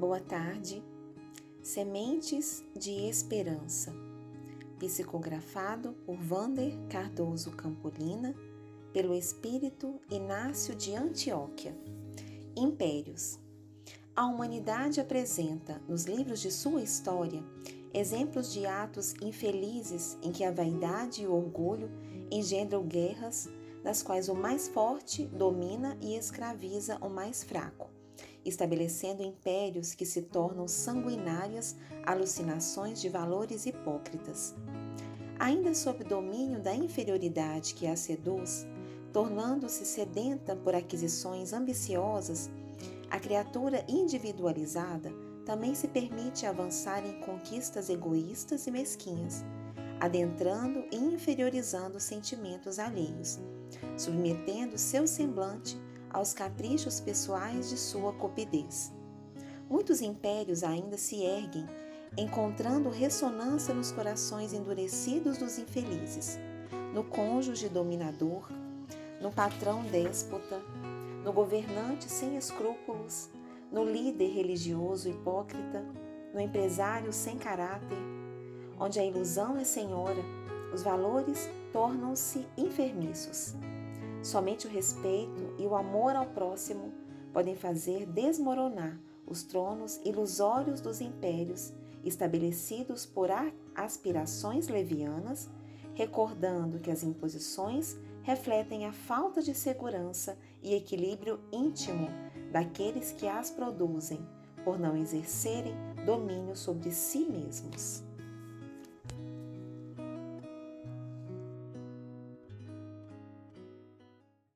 Boa tarde. Sementes de Esperança. Psicografado por Vander Cardoso Campolina, pelo Espírito Inácio de Antioquia. Impérios. A humanidade apresenta, nos livros de sua história, exemplos de atos infelizes em que a vaidade e o orgulho engendram guerras, das quais o mais forte domina e escraviza o mais fraco, estabelecendo impérios que se tornam sanguinárias alucinações de valores hipócritas. Ainda sob domínio da inferioridade que a seduz, tornando-se sedenta por aquisições ambiciosas, a criatura individualizada também se permite avançar em conquistas egoístas e mesquinhas, adentrando e inferiorizando sentimentos alheios, submetendo seu semblante aos caprichos pessoais de sua cupidez. Muitos impérios ainda se erguem, encontrando ressonância nos corações endurecidos dos infelizes, no cônjuge dominador, no patrão déspota, no governante sem escrúpulos, no líder religioso hipócrita, no empresário sem caráter, onde a ilusão é senhora, os valores tornam-se enfermiços. Somente o respeito e o amor ao próximo podem fazer desmoronar os tronos ilusórios dos impérios estabelecidos por aspirações levianas, recordando que as imposições refletem a falta de segurança e equilíbrio íntimo daqueles que as produzem, por não exercerem domínio sobre si mesmos.